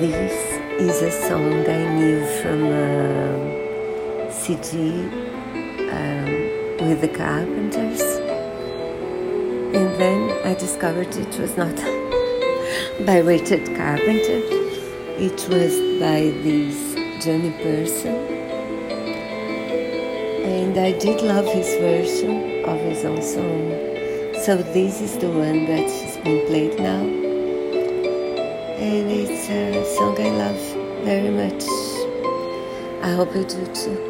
This is a song I knew from a CD um, with the Carpenters, and then I discovered it was not by Richard Carpenter, it was by this Johnny Person, and I did love his version of his own song. So this is the one that has been played now and it's a song I love very much. I hope you do too.